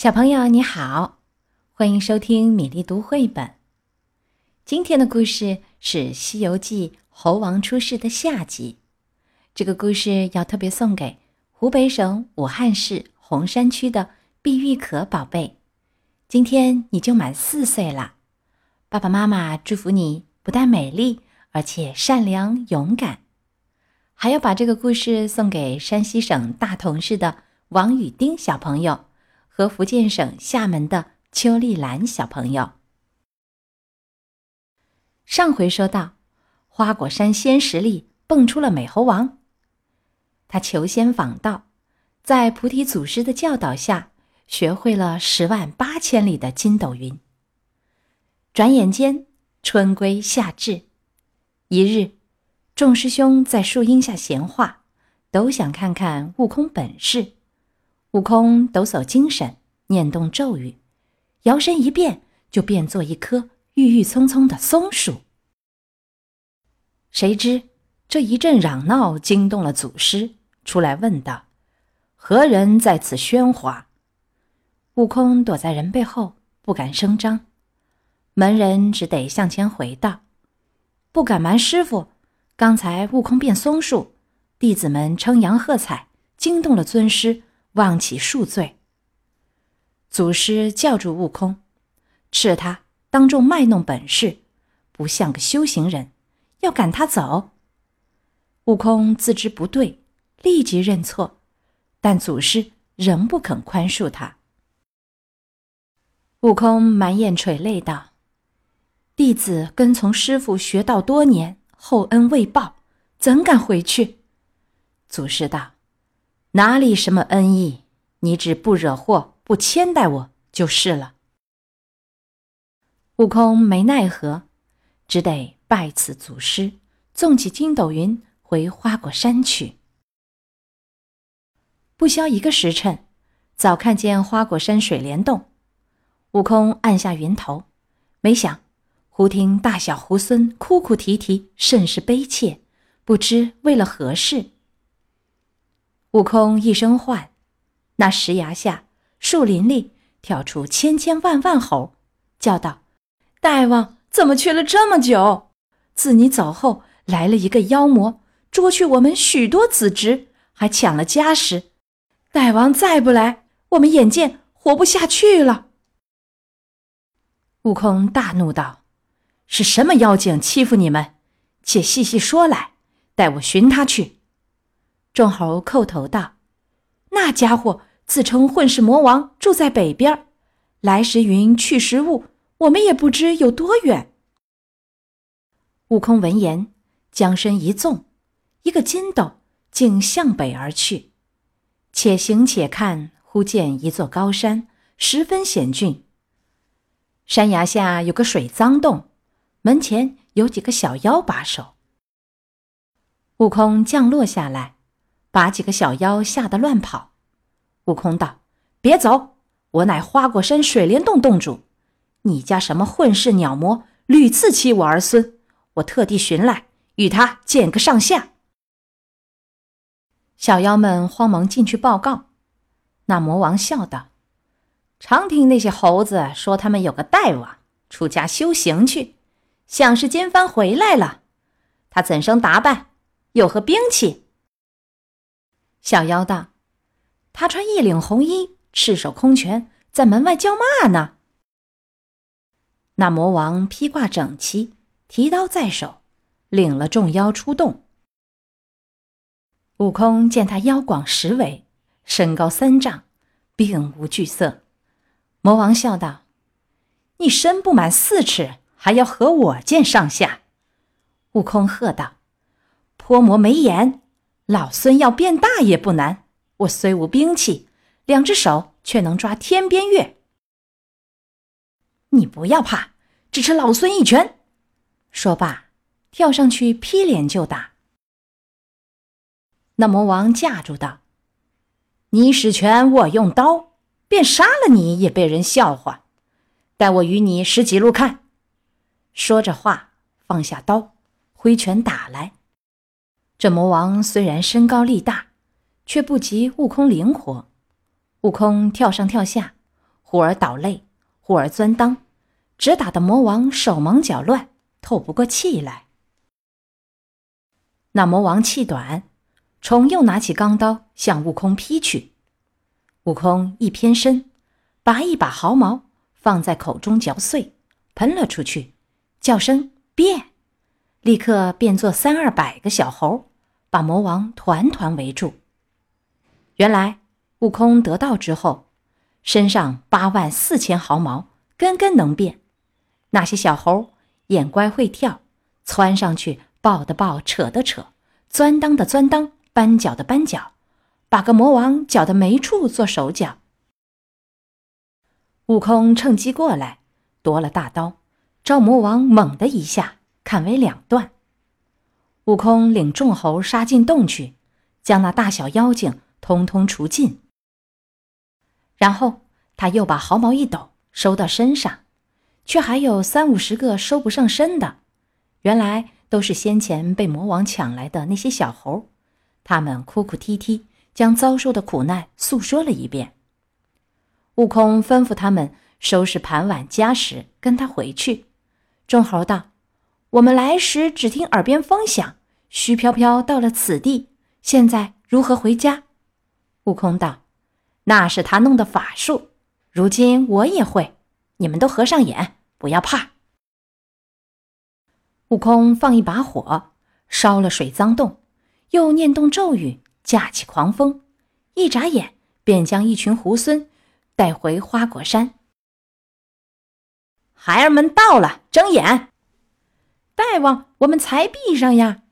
小朋友你好，欢迎收听米粒读绘本。今天的故事是《西游记》猴王出世的下集。这个故事要特别送给湖北省武汉市洪山区的碧玉可宝贝。今天你就满四岁了，爸爸妈妈祝福你不但美丽，而且善良勇敢。还要把这个故事送给山西省大同市的王雨丁小朋友。和福建省厦门的邱丽兰小朋友。上回说到，花果山仙石里蹦出了美猴王。他求仙访道，在菩提祖师的教导下，学会了十万八千里的筋斗云。转眼间，春归夏至，一日，众师兄在树荫下闲话，都想看看悟空本事。悟空抖擞精神，念动咒语，摇身一变，就变作一棵郁郁葱葱的松树。谁知这一阵嚷闹惊动了祖师，出来问道：“何人在此喧哗？”悟空躲在人背后，不敢声张。门人只得向前回道：“不敢瞒师傅，刚才悟空变松树，弟子们称扬喝彩，惊动了尊师。”望起恕罪。祖师叫住悟空，斥他当众卖弄本事，不像个修行人，要赶他走。悟空自知不对，立即认错，但祖师仍不肯宽恕他。悟空满眼垂泪道：“弟子跟从师傅学道多年，厚恩未报，怎敢回去？”祖师道。哪里什么恩义？你只不惹祸，不牵带我就是了。悟空没奈何，只得拜此祖师，纵起筋斗云回花果山去。不消一个时辰，早看见花果山水帘洞。悟空按下云头，没想，忽听大小猢狲哭哭啼啼，甚是悲切，不知为了何事。悟空一声唤，那石崖下、树林里跳出千千万万猴，叫道：“大王怎么去了这么久？自你走后，来了一个妖魔，捉去我们许多子侄，还抢了家什。大王再不来，我们眼见活不下去了。”悟空大怒道：“是什么妖精欺负你们？且细细说来，待我寻他去。”众猴叩头道：“那家伙自称混世魔王，住在北边来时云，去时雾，我们也不知有多远。”悟空闻言，将身一纵，一个筋斗竟向北而去。且行且看，忽见一座高山，十分险峻。山崖下有个水脏洞，门前有几个小妖把守。悟空降落下来。把几个小妖吓得乱跑。悟空道：“别走，我乃花果山水帘洞洞主。你家什么混世鸟魔，屡次欺我儿孙，我特地寻来与他见个上下。”小妖们慌忙进去报告。那魔王笑道：“常听那些猴子说，他们有个大王出家修行去，像是金幡回来了。他怎生打扮？有何兵器？”小妖道：“他穿一领红衣，赤手空拳，在门外叫骂呢。”那魔王披挂整齐，提刀在手，领了众妖出洞。悟空见他腰广十围，身高三丈，并无惧色。魔王笑道：“你身不满四尺，还要和我见上下？”悟空喝道：“泼魔没眼！”老孙要变大也不难，我虽无兵器，两只手却能抓天边月。你不要怕，只吃老孙一拳。说罢，跳上去劈脸就打。那魔王架住道：“你使拳，我用刀，便杀了你也被人笑话。待我与你使几路看。”说着话，放下刀，挥拳打来。这魔王虽然身高力大，却不及悟空灵活。悟空跳上跳下，忽而倒肋，忽而钻裆，只打得魔王手忙脚乱，透不过气来。那魔王气短，重又拿起钢刀向悟空劈去。悟空一偏身，拔一把毫毛放在口中嚼碎，喷了出去，叫声变，立刻变作三二百个小猴，把魔王团团围住。原来悟空得道之后，身上八万四千毫毛，根根能变。那些小猴眼乖会跳，窜上去。抱的抱，扯的扯，钻裆的钻裆，扳脚的扳脚，把个魔王搅得没处做手脚。悟空趁机过来，夺了大刀，招魔王猛的一下砍为两段。悟空领众猴杀进洞去，将那大小妖精通通除尽。然后他又把毫毛一抖，收到身上，却还有三五十个收不上身的。原来。都是先前被魔王抢来的那些小猴，他们哭哭啼啼，将遭受的苦难诉说了一遍。悟空吩咐他们收拾盘碗家什，跟他回去。众猴道：“我们来时只听耳边风响，虚飘飘到了此地，现在如何回家？”悟空道：“那是他弄的法术，如今我也会，你们都合上眼，不要怕。”悟空放一把火，烧了水脏洞，又念动咒语，架起狂风，一眨眼便将一群猢狲带回花果山。孩儿们到了，睁眼！大王，我们才闭上呀！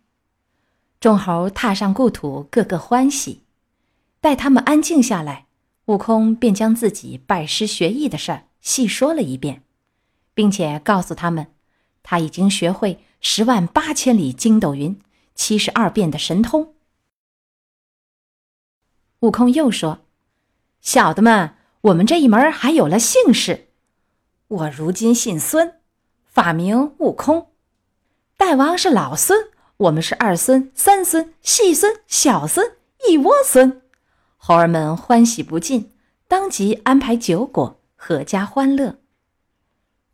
众猴踏上故土，个个欢喜。待他们安静下来，悟空便将自己拜师学艺的事儿细说了一遍，并且告诉他们，他已经学会。十万八千里筋斗云，七十二变的神通。悟空又说：“小的们，我们这一门还有了姓氏。我如今姓孙，法名悟空。大王是老孙，我们是二孙、三孙、细孙、小孙，一窝孙。猴儿们欢喜不尽，当即安排酒果，阖家欢乐。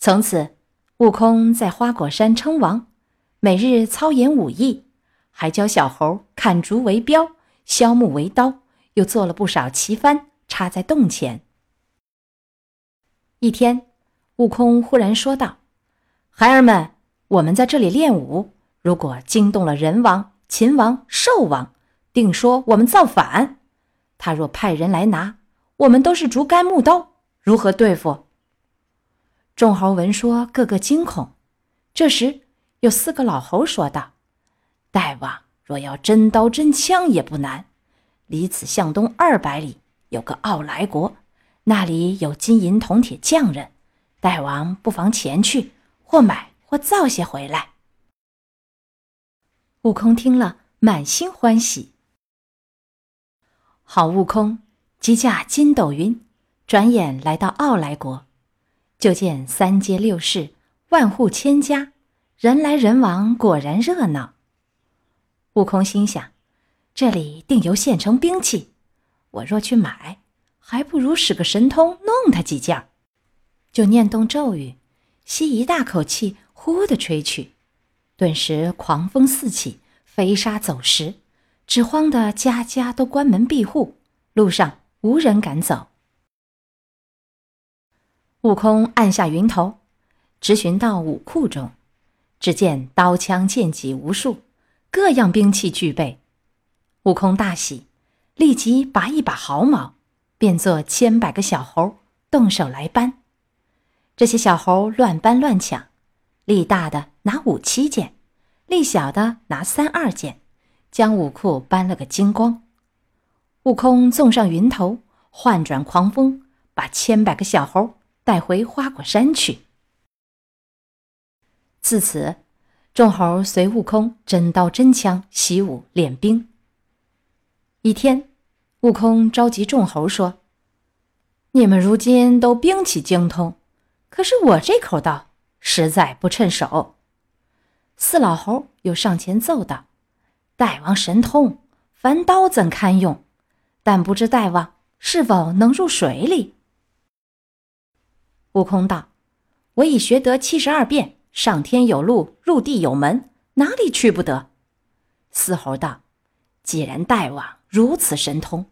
从此，悟空在花果山称王。”每日操演武艺，还教小猴砍竹为镖，削木为刀，又做了不少旗幡，插在洞前。一天，悟空忽然说道：“孩儿们，我们在这里练武，如果惊动了人王、秦王、兽王，定说我们造反。他若派人来拿，我们都是竹竿木刀，如何对付？”众猴闻说，个个惊恐。这时，有四个老猴说道：“大王若要真刀真枪也不难，离此向东二百里有个傲来国，那里有金银铜铁匠人，大王不妨前去，或买或造些回来。”悟空听了，满心欢喜。好，悟空即驾筋斗云，转眼来到傲来国，就见三街六市，万户千家。人来人往，果然热闹。悟空心想：这里定有现成兵器，我若去买，还不如使个神通弄他几件。就念动咒语，吸一大口气，呼的吹去，顿时狂风四起，飞沙走石，只慌得家家都关门闭户，路上无人敢走。悟空按下云头，直寻到武库中。只见刀枪剑戟无数，各样兵器俱备。悟空大喜，立即拔一把毫毛，变作千百个小猴，动手来搬。这些小猴乱搬乱抢，力大的拿五七件，力小的拿三二件，将武库搬了个精光。悟空纵上云头，换转狂风，把千百个小猴带回花果山去。自此，众猴随悟空真刀真枪习武练兵。一天，悟空召集众猴说：“你们如今都兵器精通，可是我这口刀实在不趁手。”四老猴又上前奏道：“大王神通，凡刀怎堪用？但不知大王是否能入水里？”悟空道：“我已学得七十二变，上天有路，入地有门，哪里去不得？”嘶猴道：“既然大王如此神通，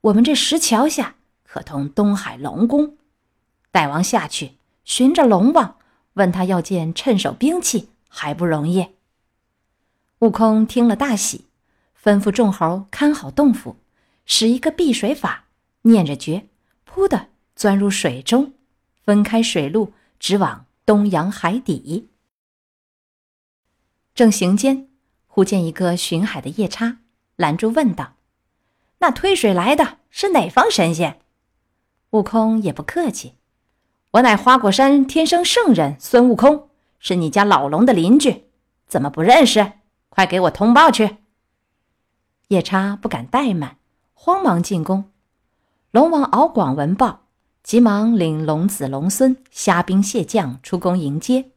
我们这石桥下可通东海龙宫。大王下去寻着龙王，问他要件趁手兵器，还不容易？”悟空听了大喜，吩咐众猴看好洞府，使一个避水法，念着诀，噗的钻入水中，分开水路，直往东洋海底。正行间，忽见一个巡海的夜叉拦住，问道：“那推水来的是哪方神仙？”悟空也不客气：“我乃花果山天生圣人孙悟空，是你家老龙的邻居，怎么不认识？快给我通报去！”夜叉不敢怠慢，慌忙进宫。龙王敖广闻报，急忙领龙子龙孙虾兵蟹将出宫迎接。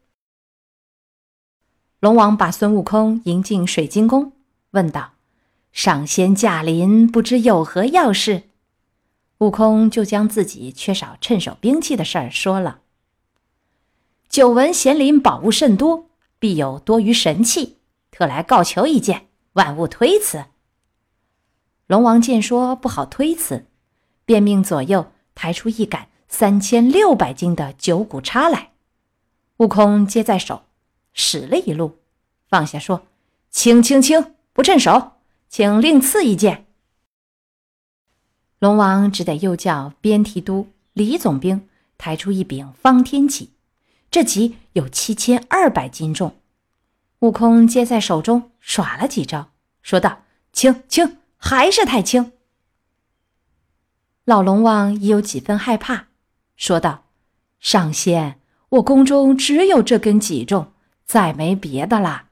龙王把孙悟空迎进水晶宫，问道：“上仙驾临，不知有何要事？”悟空就将自己缺少趁手兵器的事儿说了。久闻贤林宝物甚多，必有多余神器，特来告求一件，万勿推辞。龙王见说不好推辞，便命左右抬出一杆三千六百斤的九股叉来。悟空接在手。使了一路，放下说：“轻轻轻，不趁手，请另赐一件。”龙王只得又叫边提督李总兵抬出一柄方天戟，这戟有七千二百斤重。悟空接在手中，耍了几招，说道：“轻轻，还是太轻。”老龙王已有几分害怕，说道：“上仙，我宫中只有这根脊重。”再没别的啦。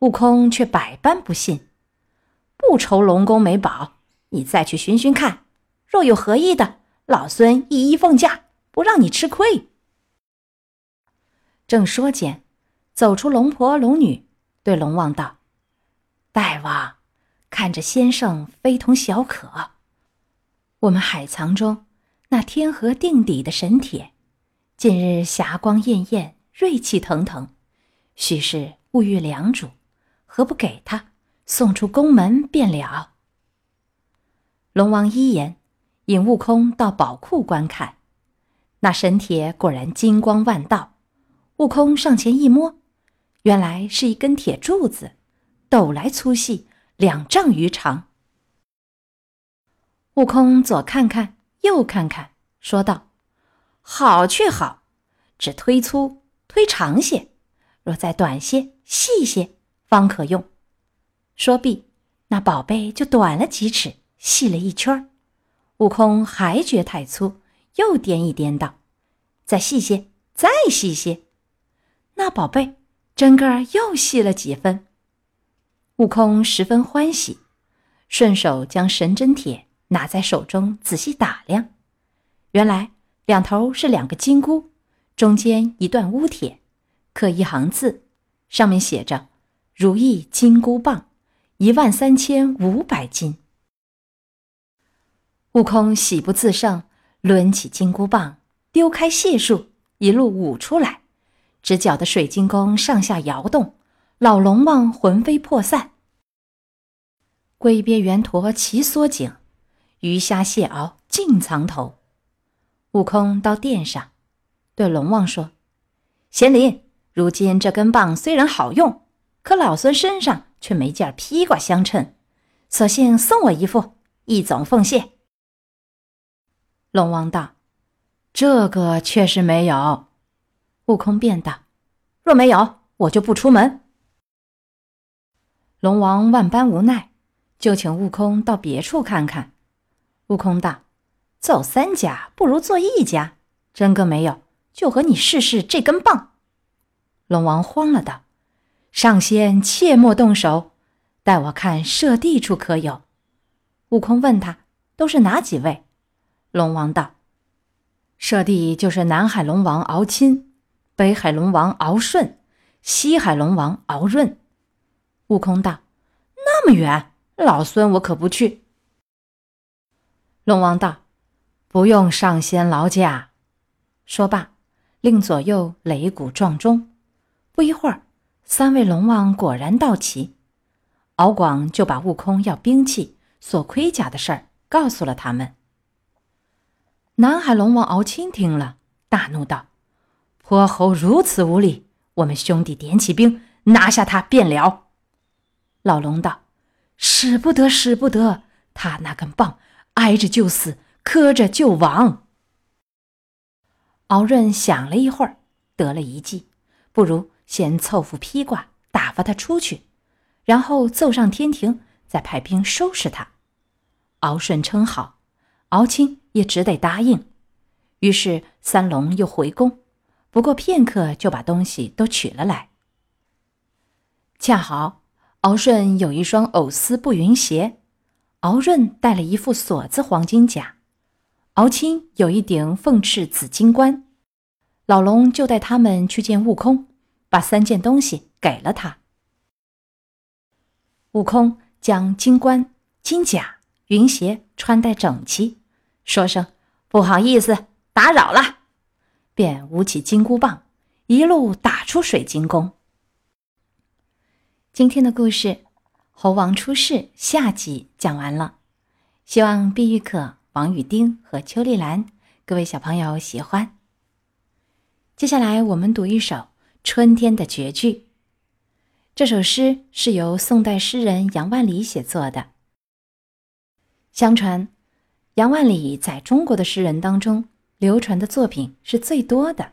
悟空却百般不信，不愁龙宫没宝，你再去寻寻看，若有合意的，老孙一一奉驾，不让你吃亏。正说间，走出龙婆龙女，对龙王道：“大王，看着先生非同小可，我们海藏中那天河定底的神铁，近日霞光艳艳。”锐气腾腾，许是物欲良主，何不给他送出宫门便了？龙王一言，引悟空到宝库观看，那神铁果然金光万道。悟空上前一摸，原来是一根铁柱子，斗来粗细，两丈余长。悟空左看看，右看看，说道：“好却好，只推粗。”推长些，若再短些、细些，方可用。说毕，那宝贝就短了几尺，细了一圈儿悟空还觉太粗，又掂一掂道：“再细些，再细些。”那宝贝真个又细了几分。悟空十分欢喜，顺手将神针铁拿在手中仔细打量，原来两头是两个金箍。中间一段乌铁，刻一行字，上面写着“如意金箍棒，一万三千五百斤”。悟空喜不自胜，抡起金箍棒，丢开解数，一路舞出来，只搅得水晶宫上下摇动，老龙王魂飞魄散。龟鳖圆驼齐缩颈，鱼虾蟹螯尽藏头。悟空到殿上。对龙王说：“贤灵，如今这根棒虽然好用，可老孙身上却没件披挂相称，索性送我一副，一总奉谢。”龙王道：“这个确实没有。”悟空便道：“若没有，我就不出门。”龙王万般无奈，就请悟空到别处看看。悟空道：“走三家不如做一家，真个没有。”就和你试试这根棒。龙王慌了，道：“上仙切莫动手，待我看射地处可有。”悟空问他：“都是哪几位？”龙王道：“射地就是南海龙王敖钦，北海龙王敖顺，西海龙王敖润。”悟空道：“那么远，老孙我可不去。”龙王道：“不用上仙劳驾。”说罢，令左右擂鼓撞钟。不一会儿，三位龙王果然到齐。敖广就把悟空要兵器、锁盔甲的事儿告诉了他们。南海龙王敖钦听了，大怒道：“泼猴如此无礼！我们兄弟点起兵，拿下他便了。”老龙道：“使不得，使不得！他那根棒挨着就死，磕着就亡。”敖润想了一会儿，得了一计，不如先凑副披挂，打发他出去，然后奏上天庭，再派兵收拾他。敖顺称好，敖青也只得答应。于是三龙又回宫，不过片刻就把东西都取了来。恰好。敖顺有一双藕丝布云鞋，敖润带了一副锁子黄金甲，敖青有一顶凤翅紫金冠。老龙就带他们去见悟空，把三件东西给了他。悟空将金冠、金甲、云鞋穿戴整齐，说声“不好意思，打扰了”，便舞起金箍棒，一路打出水晶宫。今天的故事《猴王出世》下集讲完了，希望碧玉可、王雨丁和邱丽兰各位小朋友喜欢。接下来我们读一首春天的绝句。这首诗是由宋代诗人杨万里写作的。相传，杨万里在中国的诗人当中流传的作品是最多的。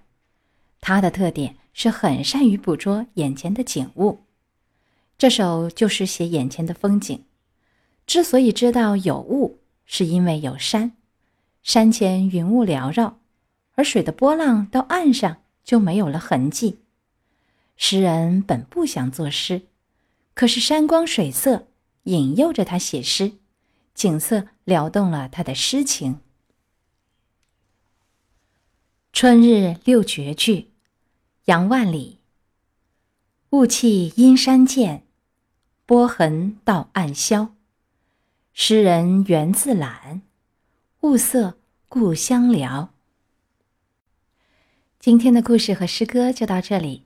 他的特点是很善于捕捉眼前的景物。这首就是写眼前的风景。之所以知道有雾，是因为有山，山前云雾缭绕，而水的波浪到岸上就没有了痕迹。诗人本不想作诗，可是山光水色引诱着他写诗，景色撩动了他的诗情。《春日六绝句》，杨万里。雾气阴山见。波痕到岸消，诗人缘自懒，物色故乡聊。今天的故事和诗歌就到这里，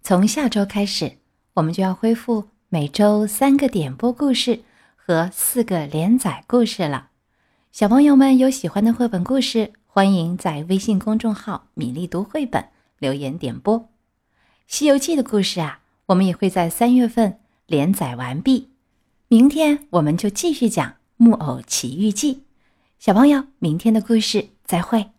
从下周开始，我们就要恢复每周三个点播故事和四个连载故事了。小朋友们有喜欢的绘本故事，欢迎在微信公众号“米粒读绘本”留言点播。《西游记》的故事啊，我们也会在三月份。连载完毕，明天我们就继续讲《木偶奇遇记》。小朋友，明天的故事再会。